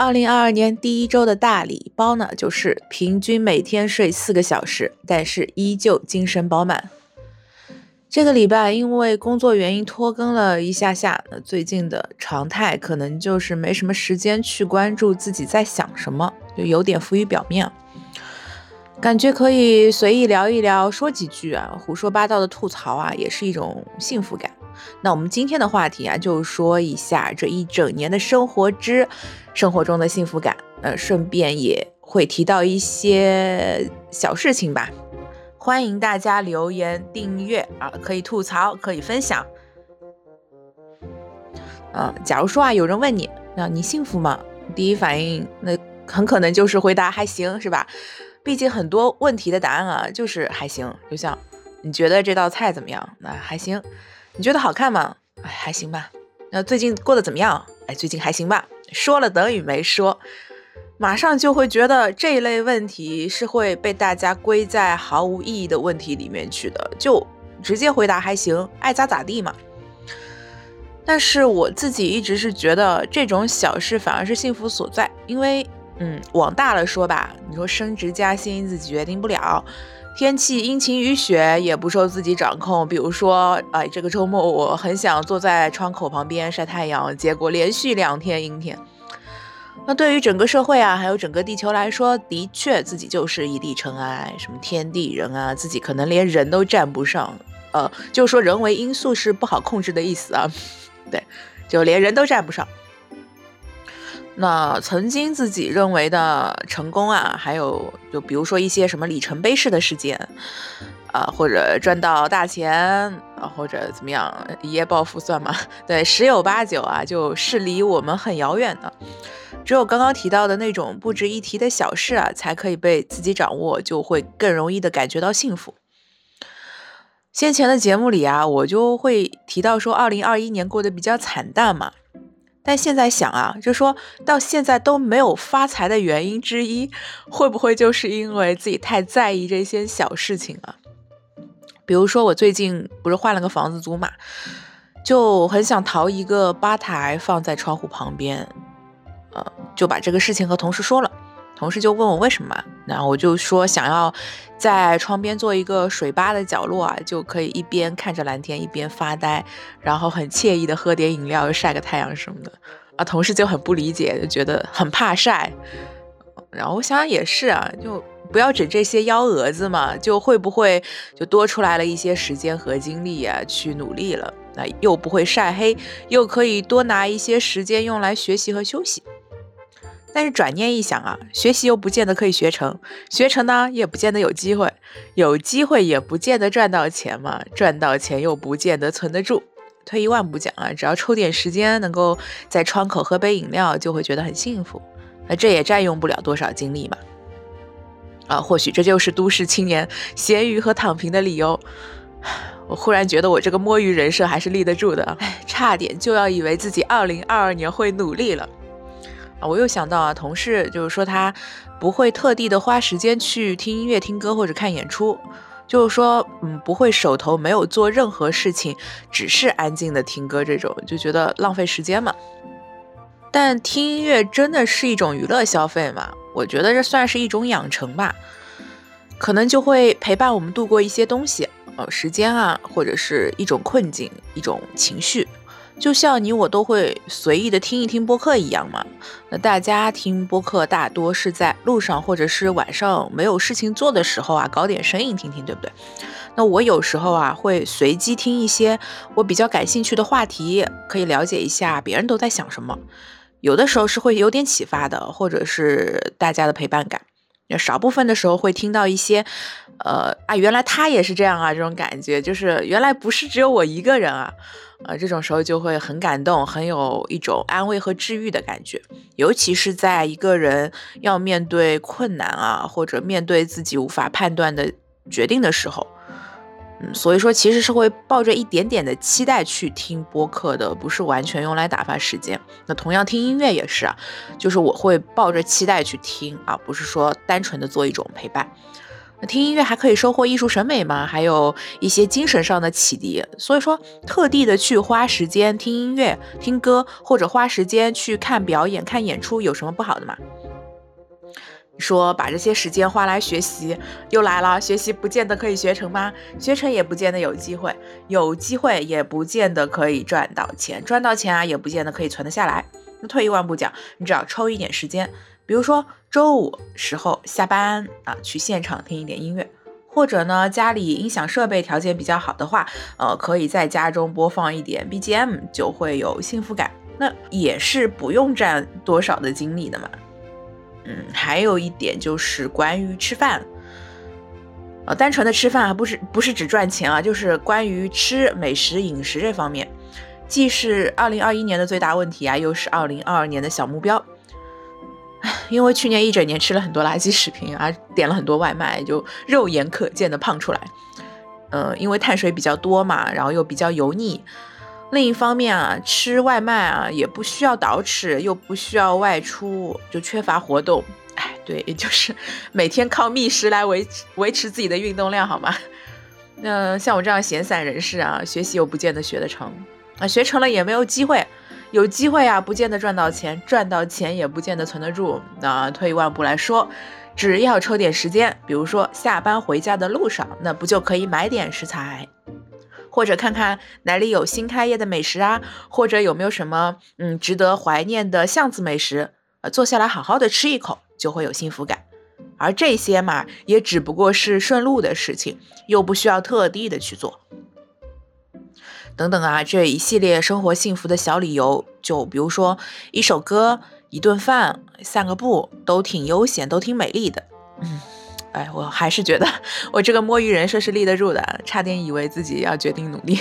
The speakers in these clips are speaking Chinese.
二零二二年第一周的大礼包呢，就是平均每天睡四个小时，但是依旧精神饱满。这个礼拜因为工作原因拖更了一下下，那最近的常态可能就是没什么时间去关注自己在想什么，就有点浮于表面。感觉可以随意聊一聊，说几句啊，胡说八道的吐槽啊，也是一种幸福感。那我们今天的话题啊，就说一下这一整年的生活之生活中的幸福感，呃，顺便也会提到一些小事情吧。欢迎大家留言订阅啊，可以吐槽，可以分享。嗯，假如说啊，有人问你，那你幸福吗？第一反应那很可能就是回答还行，是吧？毕竟很多问题的答案啊，就是还行。就像你觉得这道菜怎么样？那还行。你觉得好看吗？哎，还行吧。那最近过得怎么样？哎，最近还行吧。说了等于没说，马上就会觉得这一类问题是会被大家归在毫无意义的问题里面去的，就直接回答还行，爱咋咋地嘛。但是我自己一直是觉得这种小事反而是幸福所在，因为，嗯，往大了说吧，你说升职加薪自己决定不了。天气阴晴雨雪也不受自己掌控，比如说，哎，这个周末我很想坐在窗口旁边晒太阳，结果连续两天阴天。那对于整个社会啊，还有整个地球来说，的确自己就是一地尘埃，什么天地人啊，自己可能连人都占不上。呃，就说人为因素是不好控制的意思啊，对，就连人都占不上。那曾经自己认为的成功啊，还有就比如说一些什么里程碑式的事件，啊，或者赚到大钱啊，或者怎么样一夜暴富算吗？对，十有八九啊，就是离我们很遥远的。只有刚刚提到的那种不值一提的小事啊，才可以被自己掌握，就会更容易的感觉到幸福。先前的节目里啊，我就会提到说，二零二一年过得比较惨淡嘛。但现在想啊，就说到现在都没有发财的原因之一，会不会就是因为自己太在意这些小事情了？比如说我最近不是换了个房子租嘛，就很想淘一个吧台放在窗户旁边，呃，就把这个事情和同事说了。同事就问我为什么，然后我就说想要在窗边做一个水吧的角落啊，就可以一边看着蓝天一边发呆，然后很惬意的喝点饮料，又晒个太阳什么的。啊，同事就很不理解，就觉得很怕晒。然后我想想也是啊，就不要整这些幺蛾子嘛，就会不会就多出来了一些时间和精力啊，去努力了，那又不会晒黑，又可以多拿一些时间用来学习和休息。但是转念一想啊，学习又不见得可以学成，学成呢也不见得有机会，有机会也不见得赚到钱嘛，赚到钱又不见得存得住。退一万步讲啊，只要抽点时间，能够在窗口喝杯饮料，就会觉得很幸福。那这也占用不了多少精力嘛。啊，或许这就是都市青年咸鱼和躺平的理由。我忽然觉得我这个摸鱼人设还是立得住的，哎，差点就要以为自己二零二二年会努力了。啊，我又想到啊，同事就是说他不会特地的花时间去听音乐、听歌或者看演出，就是说，嗯，不会手头没有做任何事情，只是安静的听歌这种，就觉得浪费时间嘛。但听音乐真的是一种娱乐消费嘛？我觉得这算是一种养成吧，可能就会陪伴我们度过一些东西，呃，时间啊，或者是一种困境、一种情绪。就像你我都会随意的听一听播客一样嘛。那大家听播客大多是在路上或者是晚上没有事情做的时候啊，搞点声音听听，对不对？那我有时候啊会随机听一些我比较感兴趣的话题，可以了解一下别人都在想什么。有的时候是会有点启发的，或者是大家的陪伴感。少部分的时候会听到一些，呃啊，原来他也是这样啊，这种感觉就是原来不是只有我一个人啊。呃，这种时候就会很感动，很有一种安慰和治愈的感觉，尤其是在一个人要面对困难啊，或者面对自己无法判断的决定的时候，嗯，所以说其实是会抱着一点点的期待去听播客的，不是完全用来打发时间。那同样听音乐也是啊，就是我会抱着期待去听啊，不是说单纯的做一种陪伴。那听音乐还可以收获艺术审美嘛，还有一些精神上的启迪。所以说，特地的去花时间听音乐、听歌，或者花时间去看表演、看演出，有什么不好的嘛？说把这些时间花来学习，又来了，学习不见得可以学成吗？学成也不见得有机会，有机会也不见得可以赚到钱，赚到钱啊，也不见得可以存得下来。那退一万步讲，你只要抽一点时间。比如说周五时候下班啊，去现场听一点音乐，或者呢家里音响设备条件比较好的话，呃，可以在家中播放一点 BGM，就会有幸福感。那也是不用占多少的精力的嘛。嗯，还有一点就是关于吃饭，呃，单纯的吃饭啊，不是不是只赚钱啊，就是关于吃美食饮食这方面，既是二零二一年的最大问题啊，又是二零二二年的小目标。因为去年一整年吃了很多垃圾食品啊，点了很多外卖，就肉眼可见的胖出来。嗯，因为碳水比较多嘛，然后又比较油腻。另一方面啊，吃外卖啊也不需要倒饬，又不需要外出，就缺乏活动。哎，对，也就是 每天靠觅食来维持维持自己的运动量，好吗？那像我这样闲散人士啊，学习又不见得学得成，啊，学成了也没有机会。有机会啊，不见得赚到钱；赚到钱也不见得存得住。那退一万步来说，只要抽点时间，比如说下班回家的路上，那不就可以买点食材，或者看看哪里有新开业的美食啊，或者有没有什么嗯值得怀念的巷子美食，呃，坐下来好好的吃一口，就会有幸福感。而这些嘛，也只不过是顺路的事情，又不需要特地的去做。等等啊，这一系列生活幸福的小理由，就比如说一首歌、一顿饭、散个步，都挺悠闲，都挺美丽的。哎，我还是觉得我这个摸鱼人设是立得住的，差点以为自己要决定努力。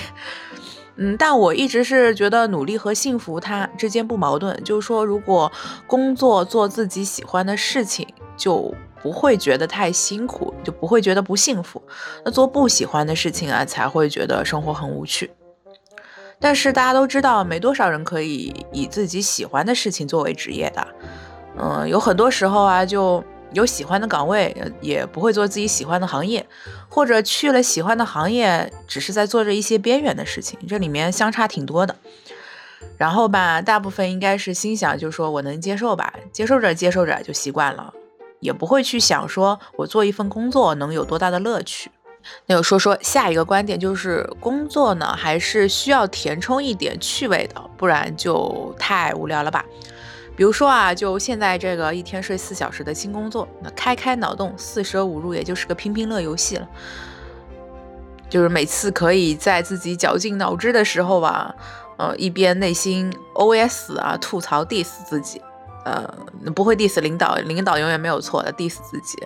嗯，但我一直是觉得努力和幸福它之间不矛盾，就是说，如果工作做自己喜欢的事情，就不会觉得太辛苦，就不会觉得不幸福。那做不喜欢的事情啊，才会觉得生活很无趣。但是大家都知道，没多少人可以以自己喜欢的事情作为职业的。嗯，有很多时候啊，就有喜欢的岗位，也不会做自己喜欢的行业，或者去了喜欢的行业，只是在做着一些边缘的事情，这里面相差挺多的。然后吧，大部分应该是心想，就说我能接受吧，接受着接受着就习惯了，也不会去想说我做一份工作能有多大的乐趣。那就说说下一个观点，就是工作呢，还是需要填充一点趣味的，不然就太无聊了吧。比如说啊，就现在这个一天睡四小时的新工作，那开开脑洞，四舍五入也就是个拼拼乐游戏了。就是每次可以在自己绞尽脑汁的时候吧，呃，一边内心 OS 啊吐槽 diss 自己，呃，不会 diss 领导，领导永远没有错的，diss 自己。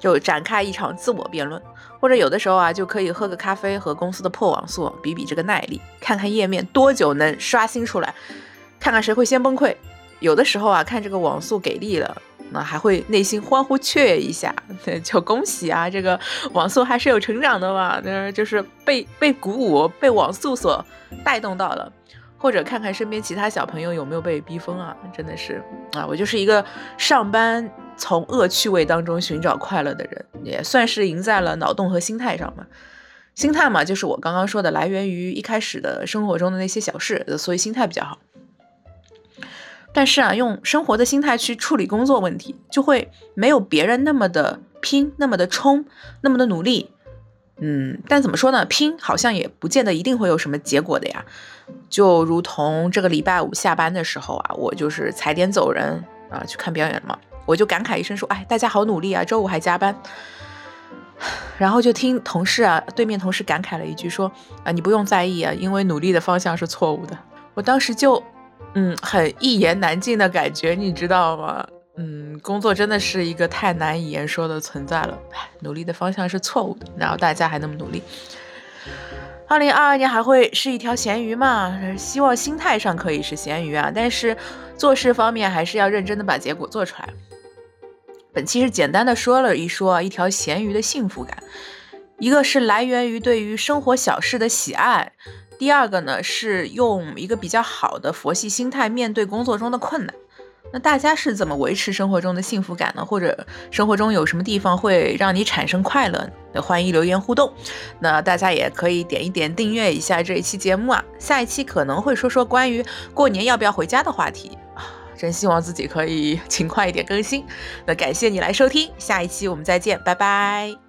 就展开一场自我辩论，或者有的时候啊，就可以喝个咖啡，和公司的破网速比比这个耐力，看看页面多久能刷新出来，看看谁会先崩溃。有的时候啊，看这个网速给力了，那还会内心欢呼雀跃一下，就恭喜啊，这个网速还是有成长的嘛，那就是被被鼓舞，被网速所带动到了。或者看看身边其他小朋友有没有被逼疯啊，真的是啊，我就是一个上班。从恶趣味当中寻找快乐的人，也算是赢在了脑洞和心态上嘛。心态嘛，就是我刚刚说的，来源于一开始的生活中的那些小事，所以心态比较好。但是啊，用生活的心态去处理工作问题，就会没有别人那么的拼，那么的冲，那么的努力。嗯，但怎么说呢？拼好像也不见得一定会有什么结果的呀。就如同这个礼拜五下班的时候啊，我就是踩点走人啊，去看表演了嘛。我就感慨一声说：“哎，大家好努力啊，周五还加班。” 然后就听同事啊，对面同事感慨了一句说：“啊，你不用在意啊，因为努力的方向是错误的。”我当时就，嗯，很一言难尽的感觉，你知道吗？嗯，工作真的是一个太难以言说的存在了。努力的方向是错误的，然后大家还那么努力。二零二二年还会是一条咸鱼吗？希望心态上可以是咸鱼啊，但是做事方面还是要认真的把结果做出来。本期是简单的说了一说一条咸鱼的幸福感，一个是来源于对于生活小事的喜爱，第二个呢是用一个比较好的佛系心态面对工作中的困难。那大家是怎么维持生活中的幸福感呢？或者生活中有什么地方会让你产生快乐？欢迎留言互动。那大家也可以点一点订阅一下这一期节目啊。下一期可能会说说关于过年要不要回家的话题啊。真希望自己可以 勤快一点更新。那感谢你来收听，下一期我们再见，拜拜。